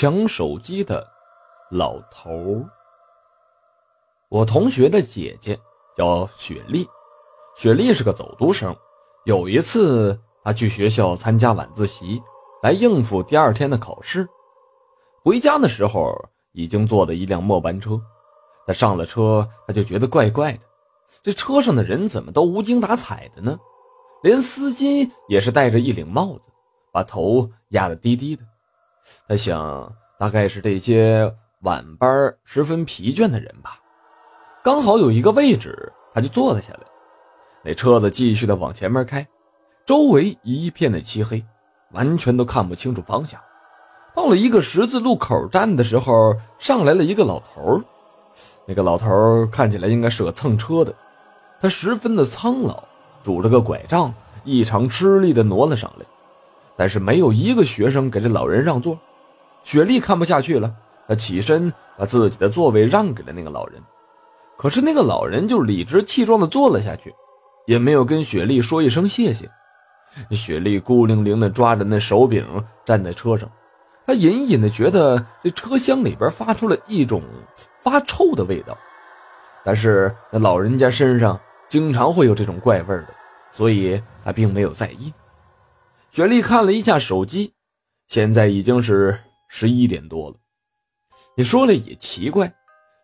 抢手机的老头。我同学的姐姐叫雪莉，雪莉是个走读生。有一次，她去学校参加晚自习，来应付第二天的考试。回家的时候，已经坐了一辆末班车。她上了车，她就觉得怪怪的，这车上的人怎么都无精打采的呢？连司机也是戴着一顶帽子，把头压得低低的。他想，大概是这些晚班十分疲倦的人吧。刚好有一个位置，他就坐了下来。那车子继续的往前面开，周围一片的漆黑，完全都看不清楚方向。到了一个十字路口站的时候，上来了一个老头。那个老头看起来应该是个蹭车的，他十分的苍老，拄着个拐杖，异常吃力的挪了上来。但是没有一个学生给这老人让座，雪莉看不下去了，她起身把自己的座位让给了那个老人。可是那个老人就理直气壮地坐了下去，也没有跟雪莉说一声谢谢。雪莉孤零零地抓着那手柄站在车上，她隐隐地觉得这车厢里边发出了一种发臭的味道。但是那老人家身上经常会有这种怪味的，所以她并没有在意。雪莉看了一下手机，现在已经是十一点多了。你说了也奇怪，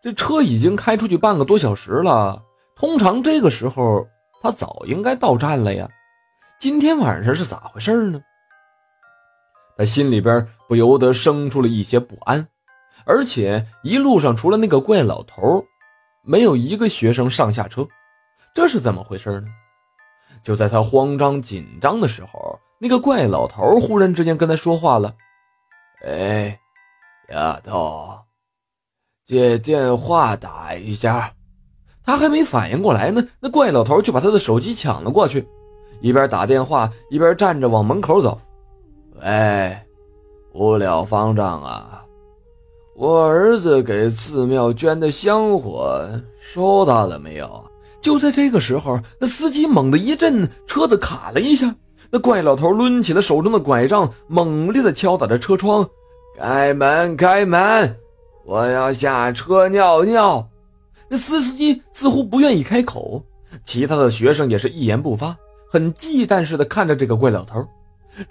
这车已经开出去半个多小时了，通常这个时候他早应该到站了呀。今天晚上是咋回事呢？他心里边不由得生出了一些不安，而且一路上除了那个怪老头，没有一个学生上下车，这是怎么回事呢？就在他慌张紧张的时候。那个怪老头忽然之间跟他说话了：“哎，丫头，借电话打一下。”他还没反应过来呢，那怪老头就把他的手机抢了过去，一边打电话一边站着往门口走。“喂，无了方丈啊，我儿子给寺庙捐的香火收到了没有？”就在这个时候，那司机猛地一震，车子卡了一下。那怪老头抡起了手中的拐杖，猛烈地敲打着车窗：“开门，开门！我要下车尿尿。”那司机似乎不愿意开口，其他的学生也是一言不发，很忌惮似的看着这个怪老头。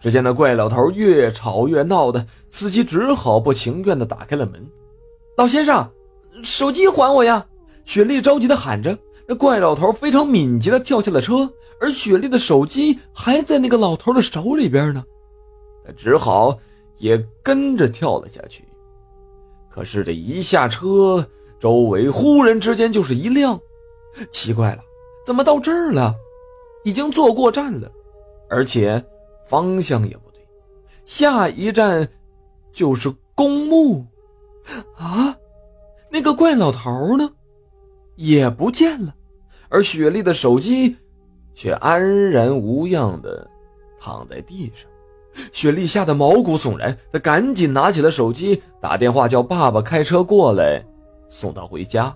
只见那怪老头越吵越闹的，司机只好不情愿地打开了门。“老先生，手机还我呀！”雪莉着急地喊着。那怪老头非常敏捷地跳下了车，而雪莉的手机还在那个老头的手里边呢，他只好也跟着跳了下去。可是这一下车，周围忽然之间就是一亮，奇怪了，怎么到这儿了？已经坐过站了，而且方向也不对，下一站就是公墓啊！那个怪老头呢？也不见了，而雪莉的手机却安然无恙的躺在地上。雪莉吓得毛骨悚然，她赶紧拿起了手机，打电话叫爸爸开车过来送她回家。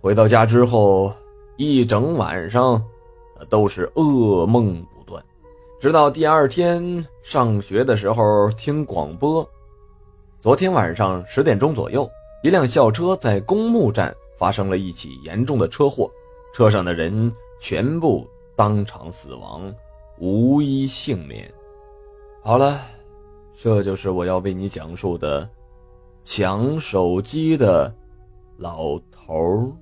回到家之后，一整晚上都是噩梦不断，直到第二天上学的时候听广播。昨天晚上十点钟左右，一辆校车在公墓站。发生了一起严重的车祸，车上的人全部当场死亡，无一幸免。好了，这就是我要为你讲述的抢手机的老头儿。